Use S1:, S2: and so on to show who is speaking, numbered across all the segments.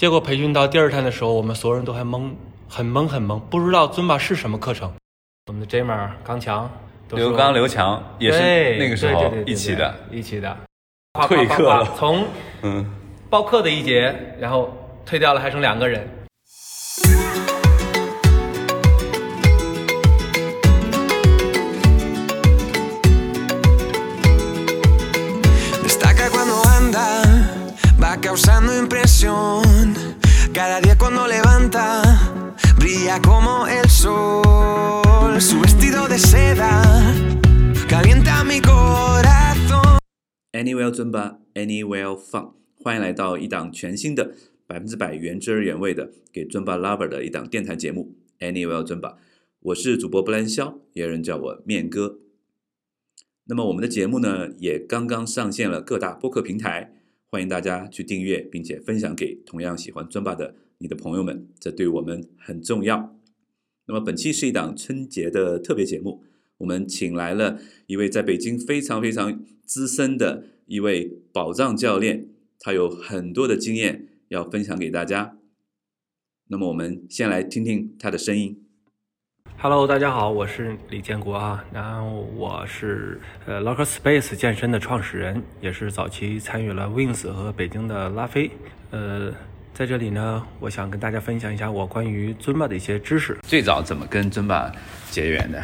S1: 结果培训到第二天的时候，我们所有人都还懵，很懵很懵，不知道尊巴是什么课程。我们的 Jamer 刚强，
S2: 刘刚、刘强也是那个时候一起的，
S1: 一起的。
S2: 退课了，
S1: 从嗯报课的一节，然后退掉了，还剩两个人。Causando impresión. Cada día cuando levanta, brilla como el sol. Su vestido de seda calienta mi corazón.
S2: Anywhere 尊吧，Anywhere fun，欢迎来到一档全新的百分之百原汁原味的给尊吧 lover 的一档电台节目。Anywhere 尊吧，我是主播布兰肖，也有人叫我面哥。那么我们的节目呢，也刚刚上线了各大播客平台。欢迎大家去订阅，并且分享给同样喜欢尊巴的你的朋友们，这对我们很重要。那么本期是一档春节的特别节目，我们请来了一位在北京非常非常资深的一位保障教练，他有很多的经验要分享给大家。那么我们先来听听他的声音。
S1: Hello，大家好，我是李建国啊，然后我是呃 Locker Space 健身的创始人，也是早期参与了 Wings 和北京的拉菲。呃，在这里呢，我想跟大家分享一下我关于尊巴的一些知识。
S2: 最早怎么跟尊巴结缘的？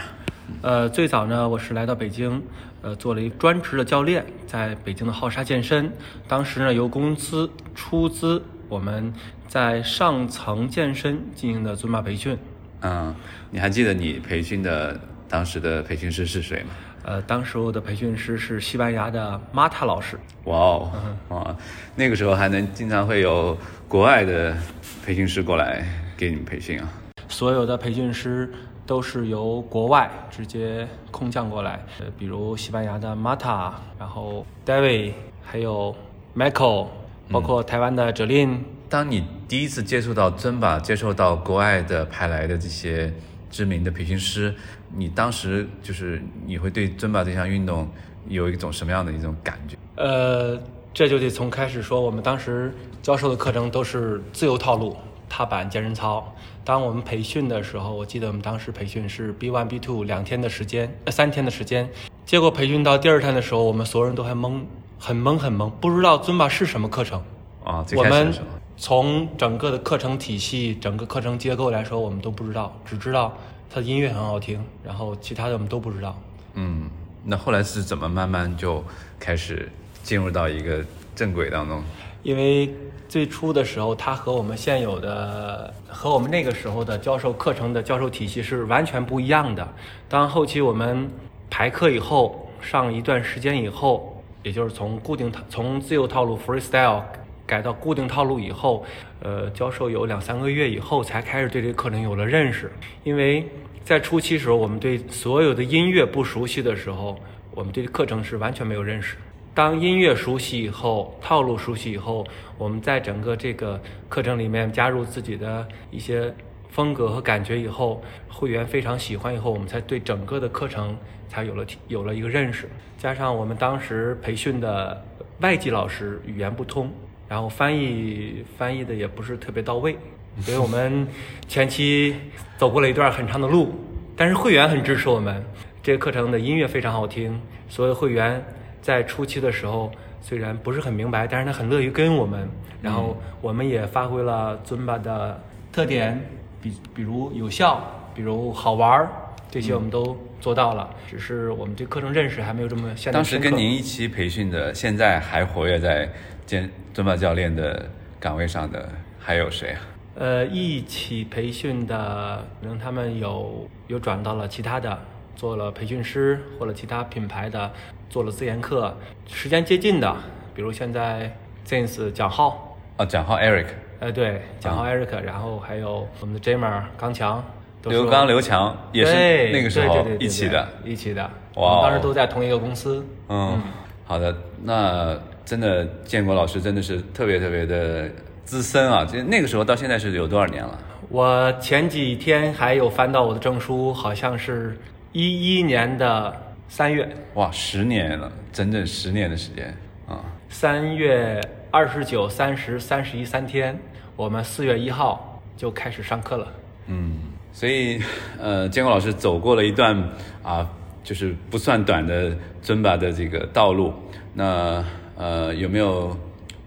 S1: 呃，最早呢，我是来到北京，呃，做了一专职的教练，在北京的浩沙健身。当时呢，由公司出资，我们在上层健身进行的尊巴培训。
S2: 嗯，你还记得你培训的当时的培训师是谁吗？
S1: 呃，当时我的培训师是西班牙的马塔老师。
S2: 哇哦，哇，那个时候还能经常会有国外的培训师过来给你们培训啊？
S1: 所有的培训师都是由国外直接空降过来，呃，比如西班牙的马塔，然后 David，还有 Michael，包括台湾的 Jolin。
S2: 当你第一次接触到尊巴，接受到国外的派来的这些知名的培训师，你当时就是你会对尊巴这项运动有一种什么样的一种感觉？
S1: 呃，这就得从开始说，我们当时教授的课程都是自由套路，踏板健身操。当我们培训的时候，我记得我们当时培训是 B one B two 两天的时间，呃三天的时间。结果培训到第二天的时候，我们所有人都还懵，很懵很懵，不知道尊巴是什么课程
S2: 啊。最开始的时候。
S1: 从整个的课程体系、整个课程结构来说，我们都不知道，只知道它的音乐很好听，然后其他的我们都不知道。
S2: 嗯，那后来是怎么慢慢就开始进入到一个正轨当中？
S1: 因为最初的时候，它和我们现有的、和我们那个时候的教授课程的教授体系是完全不一样的。当后期我们排课以后，上一段时间以后，也就是从固定套、从自由套路 freestyle。改到固定套路以后，呃，教授有两三个月以后才开始对这个课程有了认识。因为在初期时候，我们对所有的音乐不熟悉的时候，我们对课程是完全没有认识。当音乐熟悉以后，套路熟悉以后，我们在整个这个课程里面加入自己的一些风格和感觉以后，会员非常喜欢以后，我们才对整个的课程才有了有了一个认识。加上我们当时培训的外籍老师语言不通。然后翻译翻译的也不是特别到位，所以我们前期走过了一段很长的路。但是会员很支持我们，这个课程的音乐非常好听。所有会员在初期的时候虽然不是很明白，但是他很乐于跟我们。然后我们也发挥了尊巴的特点，比比如有效，比如好玩儿，这些我们都做到了。只是我们对课程认识还没有这么现在
S2: 当时跟您一起培训的，现在还活跃在。兼尊巴教练的岗位上的还有谁啊？
S1: 呃，一起培训的，可能他们有有转到了其他的，做了培训师或者其他品牌的，做了自研课，时间接近的，比如现在 James 蒋浩
S2: 啊，蒋浩 Eric，
S1: 呃，对，蒋浩 Eric，然后还有我们的 Jamer 刚强，
S2: 刘刚刘强也是那个时候一起的，
S1: 一起的，哇，当时都在同一个公司。
S2: 嗯，好的，那。真的，建国老师真的是特别特别的资深啊！就那个时候到现在是有多少年了？
S1: 我前几天还有翻到我的证书，好像是一一年的三月。
S2: 哇，十年了，整整十年的时间啊！
S1: 三月二十九、三十、三十一三天，我们四月一号就开始上课了。
S2: 嗯，所以呃，建国老师走过了一段啊，就是不算短的尊巴的这个道路。那呃，有没有？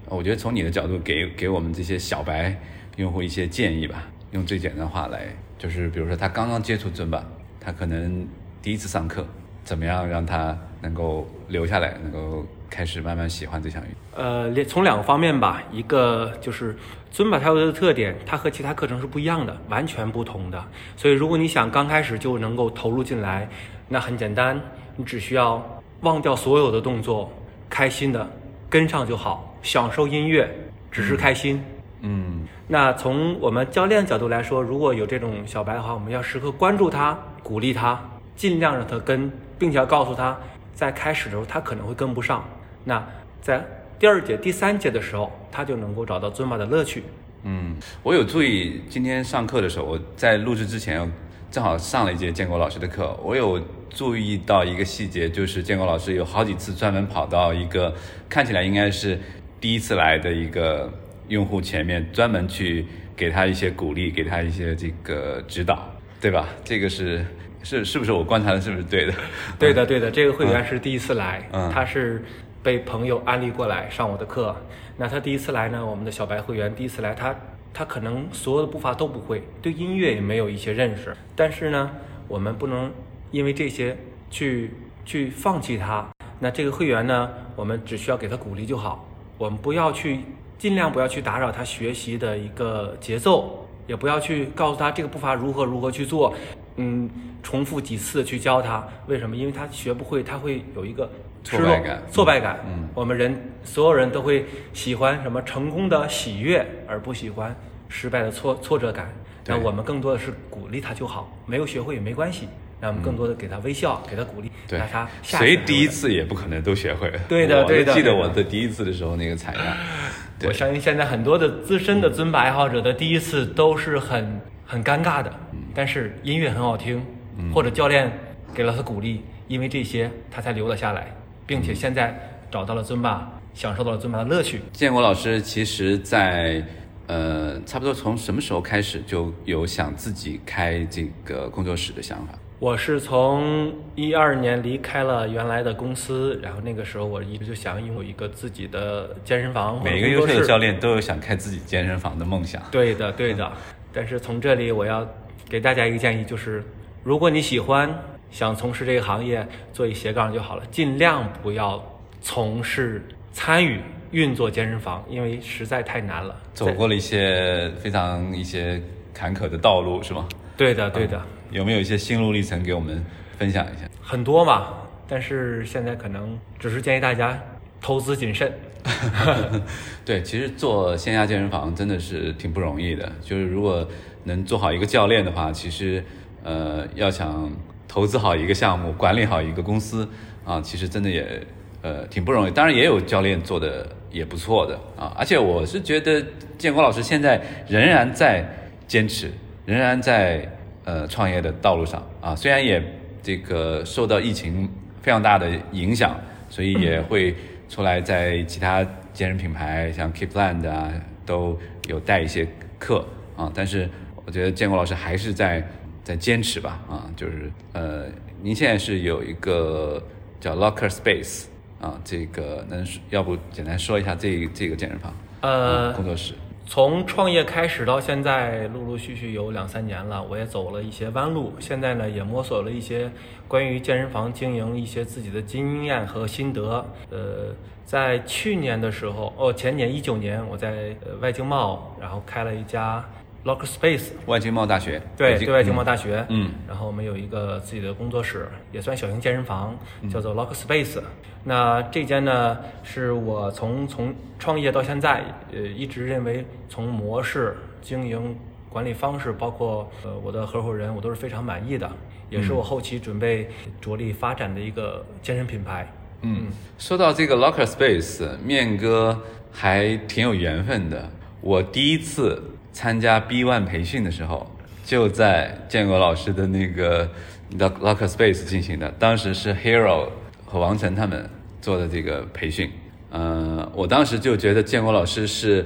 S2: 我觉得从你的角度给给我们这些小白用户一些建议吧。用最简单的话来，就是比如说他刚刚接触尊巴，他可能第一次上课，怎么样让他能够留下来，能够开始慢慢喜欢这项运动？
S1: 呃，从两个方面吧，一个就是尊巴它有的特点，它和其他课程是不一样的，完全不同的。所以如果你想刚开始就能够投入进来，那很简单，你只需要忘掉所有的动作，开心的跟上就好，享受音乐，只是开心。
S2: 嗯
S1: 那从我们教练角度来说，如果有这种小白的话，我们要时刻关注他，鼓励他，尽量让他跟，并且要告诉他，在开始的时候他可能会跟不上。那在第二节、第三节的时候，他就能够找到尊巴的乐趣。
S2: 嗯，我有注意，今天上课的时候，我在录制之前正好上了一节建国老师的课，我有注意到一个细节，就是建国老师有好几次专门跑到一个看起来应该是第一次来的一个用户前面，专门去给他一些鼓励，给他一些这个指导，对吧？这个是是是不是我观察的是不是对的？
S1: 对的，对的，这个会员是第一次来，
S2: 嗯
S1: 他是被朋友安利过来上我的课。那他第一次来呢，我们的小白会员第一次来，他他可能所有的步伐都不会，对音乐也没有一些认识。但是呢，我们不能因为这些去去放弃他。那这个会员呢，我们只需要给他鼓励就好，我们不要去尽量不要去打扰他学习的一个节奏，也不要去告诉他这个步伐如何如何去做，嗯，重复几次去教他。为什么？因为他学不会，他会有一个失落
S2: 挫败感。
S1: 挫败感。
S2: 嗯。
S1: 我们人所有人都会喜欢什么成功的喜悦，而不喜欢失败的挫挫折感。那我们更多的是鼓励他就好，没有学会也没关系。那我们更多的给他微笑，给他鼓励，
S2: 对。
S1: 那他，下
S2: 谁第一次也不可能都学会。了。
S1: 对的对的
S2: 记得我的第一次的时候那个采样，
S1: 我相信现在很多的资深的尊巴爱好者的第一次都是很很尴尬的，但是音乐很好听，或者教练给了他鼓励，因为这些他才留了下来，并且现在找到了尊巴，享受到了尊巴的乐趣。
S2: 建国老师其实在，呃差不多从什么时候开始就有想自己开这个工作室的想法？
S1: 我是从一二年离开了原来的公司，然后那个时候我一直就想拥有一个自己的健身房
S2: 每个优秀的教练都有想开自己健身房的梦想。
S1: 对的，对的。但是从这里我要给大家一个建议，就是如果你喜欢想从事这个行业，做一斜杠就好了，尽量不要从事参与运作健身房，因为实在太难了。
S2: 走过了一些非常一些坎坷的道路，是吗？
S1: 对的，对的，
S2: 有没有一些心路历程给我们分享一下？
S1: 很多嘛。但是现在可能只是建议大家投资谨慎。
S2: 对，其实做线下健身房真的是挺不容易的。就是如果能做好一个教练的话，其实呃要想投资好一个项目，管理好一个公司啊，其实真的也呃挺不容易。当然也有教练做的也不错的啊，而且我是觉得建国老师现在仍然在坚持，仍然在呃创业的道路上啊，虽然也这个受到疫情非常大的影响，所以也会出来在其他健身品牌，像 Keepland 啊，都有带一些课啊。但是我觉得建国老师还是在在坚持吧啊，就是呃，您现在是有一个叫 Locker Space 啊，这个能要不简单说一下这这个健身房
S1: 呃
S2: 嗯工作室？
S1: 从创业开始到现在，陆陆续续有两三年了，我也走了一些弯路。现在呢，也摸索了一些关于健身房经营一些自己的经验和心得。呃，在去年的时候，哦，前年一九年，我在呃外经贸，然后开了一家 Locker Space，
S2: 外经贸大学
S1: 对，对外经贸大学，
S2: 嗯，
S1: 然后我们有一个自己的工作室，也算小型健身房，叫做 Lock Space。那这间呢，是我从从创业到现在，呃，一直认为从模式、经营、管理方式，包括呃我的合伙人，我都是非常满意的，也是我后期准备着力发展的一个健身品牌。
S2: 嗯，说到这个 Locker Space，面哥还挺有缘分的。我第一次参加 B One 培训的时候，就在建国老师的那个 Lock- Locker Space 进行的。当时是 Hero 和王晨他们做的这个培训。呃，我当时就觉得建国老师是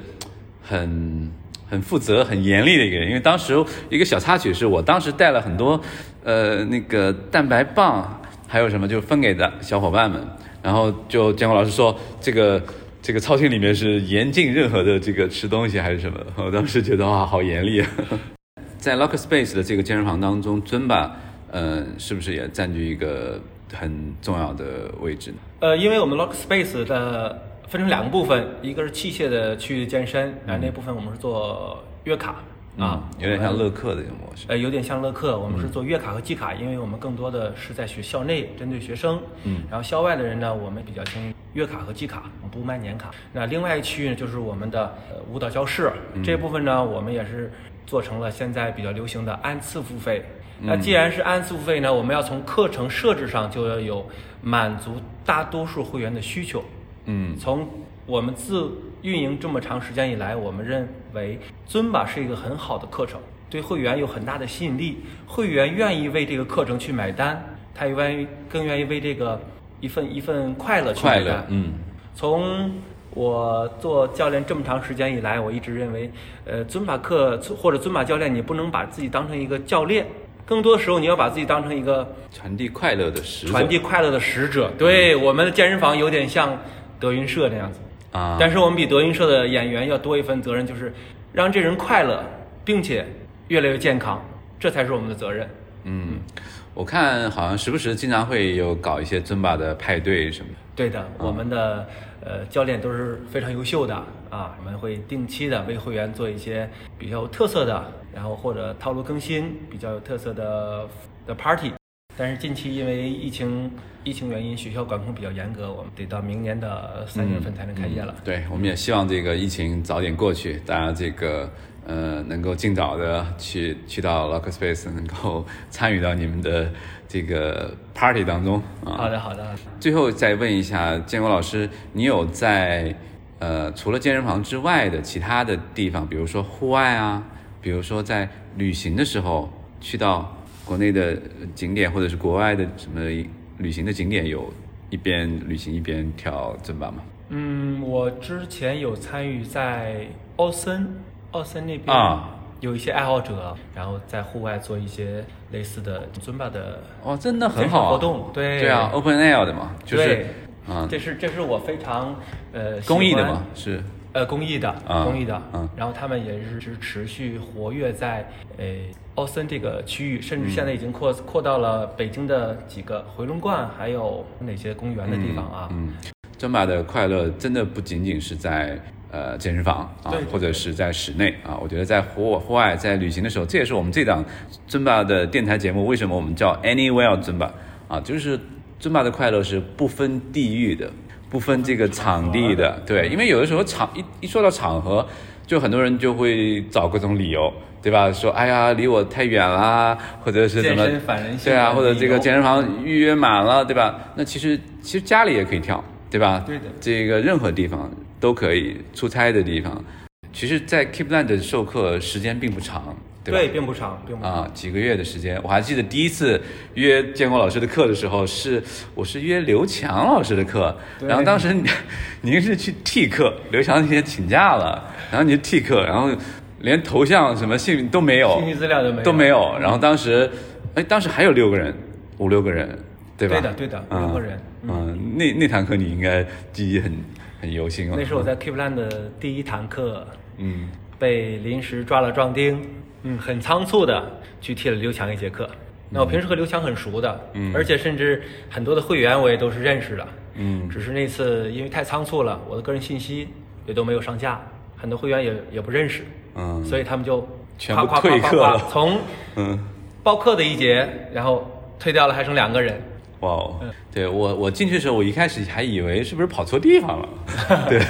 S2: 很很负责、很严厉的一个人。因为当时一个小插曲是我当时带了很多呃那个蛋白棒，还有什么就分给的小伙伴们，然后就建国老师说这个。这个操厅里面是严禁任何的这个吃东西还是什么？我当时觉得哇，好严厉啊！在 Locker Space 的这个健身房当中，尊吧，呃，是不是也占据一个很重要的位置呢？
S1: 呃，因为我们 Locker Space 的分成两个部分，一个是器械的区域健身，然后那部分我们是做月卡。啊，
S2: 有点像乐客的一种模式。
S1: 呃，有点像乐客，我们是做月卡和季卡，因为我们更多的是在学校内针对学生。嗯。然后校外的人呢，我们比较轻月卡和季卡，我们不卖年卡。那另外一区域呢，就是我们的呃舞蹈教室这部分呢，我们也是做成了现在比较流行的按次付费。那既然是按次付费呢，我们要从课程设置上就要有满足大多数会员的需求。嗯。从我们自运营这么长时间以来，我们认为尊吧是一个很好的课程，对会员有很大的吸引力，会员愿意为这个课程去买单，他也愿意更愿意为这个一份一份快乐去买单。嗯，从我做教练这么长时间以来，我一直认为，呃，尊巴课或者尊巴教练，你不能把自己当成一个教练，更多时候你要把自己当成一个
S2: 传递快乐的使者
S1: 传递快乐的使者。对，我们的健身房有点像德云社那样子。啊！但是我们比德云社的演员要多一份责任，就是让这人快乐，并且越来越健康，这才是我们的责任。
S2: 嗯，我看好像时不时经常会有搞一些尊巴的派对什么的。
S1: 对的，我们的呃教练都是非常优秀的啊，我们会定期的为会员做一些比较有特色的，然后或者套路更新比较有特色的的 party。但是近期因为疫情疫情原因，学校管控比较严格，我们得到明年的三月份才能开业了。
S2: 对，我们也希望这个疫情早点过去，大家这个呃能够尽早的去去到 Locker Space，能够参与到你们的这个 party 当中
S1: 啊。好的，好的。
S2: 最后再问一下建国老师，你有在呃除了健身房之外的其他的地方，比如说户外啊，比如说在旅行的时候去到。国内的景点或者是国外的什么旅行的景点，有一边旅行一边跳尊巴吗？
S1: 嗯，我之前有参与在奥森，奥森那边啊，有一些爱好者，然后在户外做一些类似的尊巴的
S2: 哦，真的很好
S1: 活动，对
S2: 对。啊，open air 的嘛，就是
S1: 啊，这是这是我非常呃
S2: 公益的嘛，是。
S1: 呃，公益的，公益的，嗯，然后他们也是是持续活跃在呃奥森这个区域，甚至现在已经扩扩到了北京的几个回龙观，还有哪些公园的地方啊？
S2: 嗯，尊巴的快乐真的不仅仅是在呃健身房啊，或者是在室内啊，我觉得在户户外在旅行的时候，这也是我们这档尊巴的电台节目为什么我们叫 Anywhere 尊巴啊，就是尊巴的快乐是不分地域的。不分这个场地的，对，因为有的时候场一一说到场合，就很多人就会找各种理由，对吧？说哎呀，离我太远啦，或者是怎么，对啊，或者这个健身房预约满了，对吧？那其实其实家里也可以跳，对吧？
S1: 对的，
S2: 这个任何地方都可以，出差的地方，其实，在 Keepland 授课时间并不长。
S1: 对吧，并不长，并不长
S2: 啊，几个月的时间。我还记得第一次约建国老师的课的时候，是我是约刘强老师的课，然后当时 您是去替课，刘强那天请假了，然后您替课，然后连头像什么姓都没有，
S1: 信息资料都没有，
S2: 都没有。然后当时，哎，当时还有六个人，五六个人，对吧？
S1: 对的，对的，五六个人。
S2: 嗯，那那堂课你应该记忆很很犹新了。
S1: 那是我在 Keepland 的第一堂课，嗯，被临时抓了壮丁。嗯，很仓促的去替了刘强一节课。那我平时和刘强很熟的，嗯，而且甚至很多的会员我也都是认识的，嗯，只是那次因为太仓促了，我的个人信息也都没有上架，很多会员也也不认识，嗯，所以他们就
S2: 全部退课了，
S1: 从嗯。报课的一节，然后退掉了，还剩两个人。
S2: 哇哦，对我我进去的时候，我一开始还以为是不是跑错地方了，对，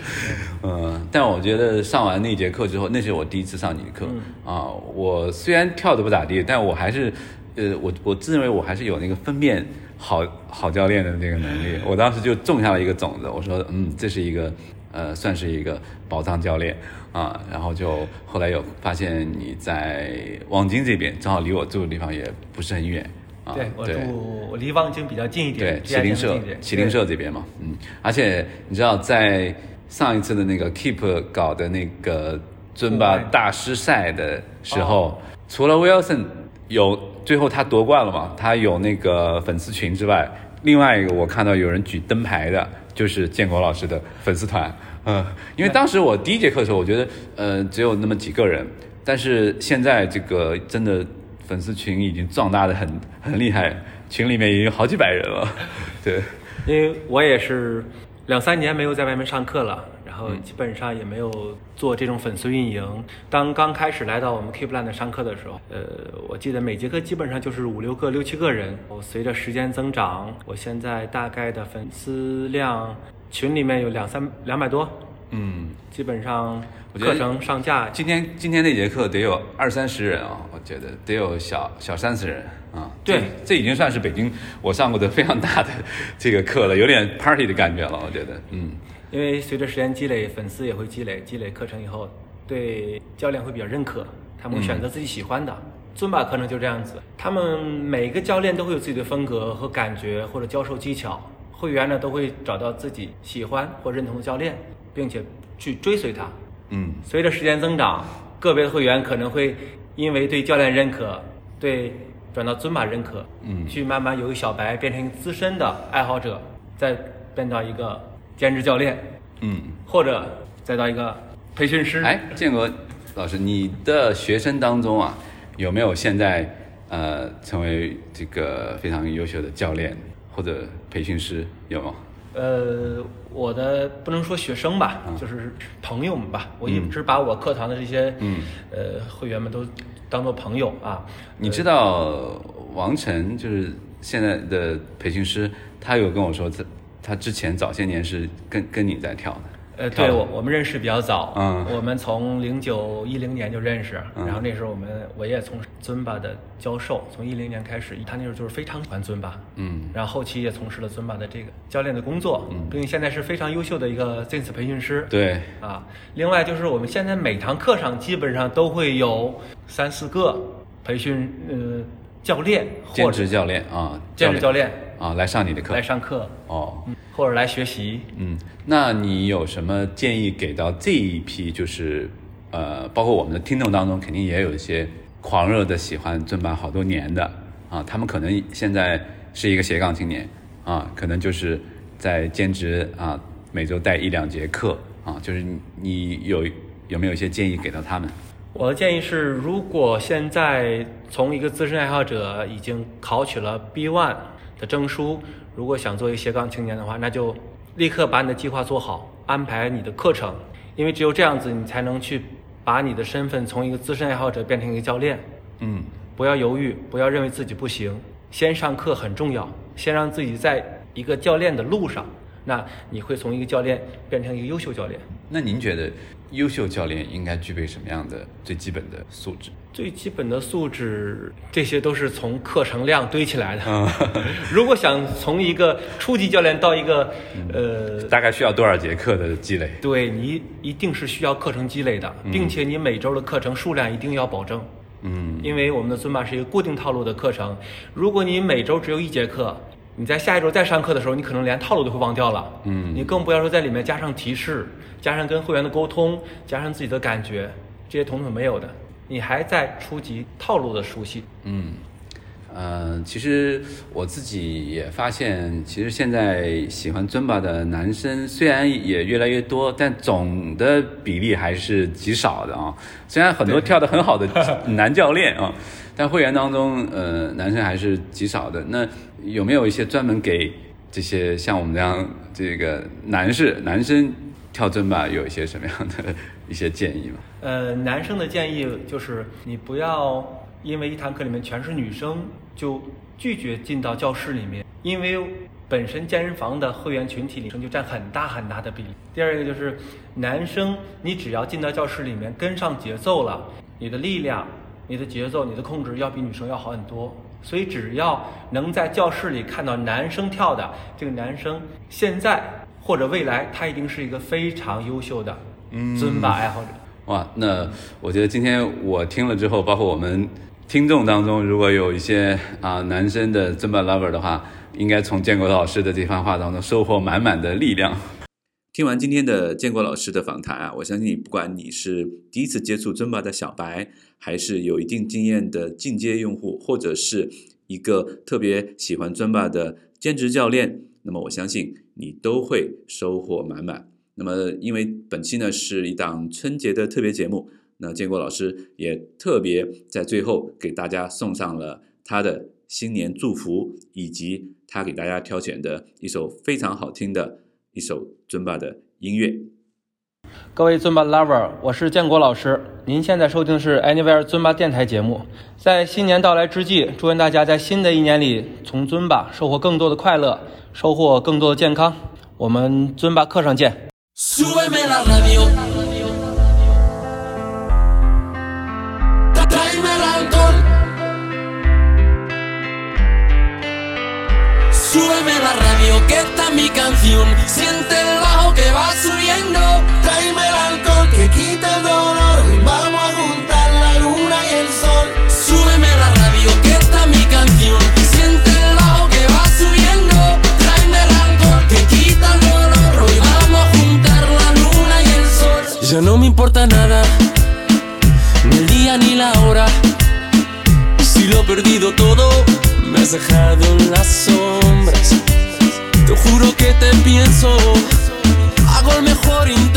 S2: 嗯，但我觉得上完那节课之后，那是我第一次上你的课。啊。我虽然跳的不咋地，但我还是，呃，我我自认为我还是有那个分辨好好教练的那个能力。我当时就种下了一个种子，我说，嗯，这是一个呃，算是一个宝藏教练啊。然后就后来有发现你在望京这边，正好离我住的地方也不是很远。
S1: 啊对我住我离望京比较近一点，
S2: 对，麒麟社，麒麟社这边嘛，嗯，而且你知道，在上一次的那个 Keep 搞的那个尊巴大师赛的时候，除了 Wilson 有最后他夺冠了嘛，他有那个粉丝群之外，另外一个我看到有人举灯牌的，就是建国老师的粉丝团。嗯，因为当时我第一节课的时候，我觉得呃只有那么几个人，但是现在这个真的粉丝群已经壮大的很很厉害，群里面已经好几百人了。对，
S1: 因为我也是两三年没有在外面上课了，然后基本上也没有做这种粉丝运营。当刚开始来到我们 Keepland 上课的时候，呃，我记得每节课基本上就是五六个、六七个人。我随着时间增长，我现在大概的粉丝量。群里面有两三两百多，
S2: 嗯，
S1: 基本上课程上架。
S2: 今天今天那节课得有二三十人啊，我觉得得有小小三十人啊。
S1: 对，
S2: 这已经算是北京我上过的非常大的这个课了，有点 party 的感觉了，我觉得，嗯。
S1: 因为随着时间积累，粉丝也会积累，积累课程以后，对教练会比较认可，他们会选择自己喜欢的。尊巴课程就这样子，他们每个教练都会有自己的风格和感觉，或者教授技巧。会员呢都会找到自己喜欢或认同的教练，并且去追随他。
S2: 嗯，
S1: 随着时间增长，个别的会员可能会因为对教练认可，对转到尊马认可，
S2: 嗯，
S1: 去慢慢由小白变成资深的爱好者，再变到一个兼职教练，
S2: 嗯，
S1: 或者再到一个培训师。
S2: 哎，建国老师，你的学生当中啊，有没有现在呃成为这个非常优秀的教练？或者培训师有吗？
S1: 呃，我的不能说学生吧，就是朋友们吧。我一直把我课堂的这些
S2: 嗯
S1: 呃会员们都当做朋友啊。
S2: 你知道王晨就是现在的培训师，他有跟我说，他他之前早些年是跟跟你在跳的。
S1: 呃，对我我们认识比较早，
S2: 嗯，
S1: 我们从零九一零年就认识，然后那时候我们我也从尊巴的教授，从一零年开始，他那时候就是非常喜欢尊巴，
S2: 嗯，
S1: 然后后期也从事了尊巴的这个教练的工作，
S2: 嗯，
S1: 并且现在是非常优秀的一个 Zen's 培训师，
S2: 对，
S1: 啊，另外就是我们现在每堂课上基本上都会有三四个培训呃教练，
S2: 兼职教练啊，
S1: 兼职教练
S2: 啊来上你的课，
S1: 来上课
S2: 哦。
S1: 或者来学习，
S2: 嗯，那你有什么建议给到这一批？就是，呃，包括我们的听众当中，肯定也有一些狂热的喜欢尊版好多年的啊，他们可能现在是一个斜杠青年啊，可能就是在兼职啊，每周带一两节课啊，就是你有有没有一些建议给到他们？
S1: 我的建议是，如果现在从一个资深爱好者已经考取了 B One 的证书。如果想做一个斜杠青年的话，那就立刻把你的计划做好，安排你的课程，因为只有这样子，你才能去把你的身份从一个资深爱好者变成一个教练。
S2: 嗯，
S1: 不要犹豫，不要认为自己不行，先上课很重要，先让自己在一个教练的路上，那你会从一个教练变成一个优秀教练。
S2: 那您觉得？优秀教练应该具备什么样的最基本的素质？
S1: 最基本的素质，这些都是从课程量堆起来的。
S2: 嗯，
S1: 如果想从一个初级教练到一个，呃，
S2: 大概需要多少节课的积累？
S1: 对你一定是需要课程积累的，并且你每周的课程数量一定要保证。
S2: 嗯，
S1: 因为我们的尊巴是一个固定套路的课程，如果你每周只有一节课。你在下一周再上课的时候，你可能连套路都会忘掉了。
S2: 嗯，
S1: 你更不要说在里面加上提示，加上跟会员的沟通，加上自己的感觉，这些统统没有的。你还在初级套路的熟悉。
S2: 嗯，呃，其实我自己也发现，其实现在喜欢尊巴的男生虽然也越来越多，但总的比例还是极少的啊。虽然很多跳得很好的 男教练啊。但会员当中，呃，男生还是极少的。那有没有一些专门给这些像我们这样这个男士、男生跳尊巴有一些什么样的一些建议吗？
S1: 呃，男生的建议就是你不要因为一堂课里面全是女生就拒绝进到教室里面，因为本身健身房的会员群体里就占很大很大的比例。第二个就是男生，你只要进到教室里面跟上节奏了，你的力量。你的节奏、你的控制要比女生要好很多，所以只要能在教室里看到男生跳的，这个男生现在或者未来，他一定是一个非常优秀的尊巴爱好者。
S2: 哇，那我觉得今天我听了之后，包括我们听众当中，如果有一些啊男生的尊巴 lover 的话，应该从建国老师的这番话当中收获满满的力量。听完今天的建国老师的访谈啊，我相信你不管你是第一次接触尊巴的小白，还是有一定经验的进阶用户，或者是一个特别喜欢尊巴的兼职教练，那么我相信你都会收获满满。那么因为本期呢是一档春节的特别节目，那建国老师也特别在最后给大家送上了他的新年祝福，以及他给大家挑选的一首非常好听的。一首尊巴的音乐。
S1: 各位尊巴 lover，我是建国老师。您现在收听的是 Anywhere 尊巴电台节目。在新年到来之际，祝愿大家在新的一年里从尊巴收获更多的快乐，收获更多的健康。我们尊巴课上见。
S3: Súbeme la radio. Tráeme el alcohol. Súbeme la radio, que está mi canción. Siéntela. todo, me has dejado en las sombras. Te juro que te pienso, hago el mejor intento.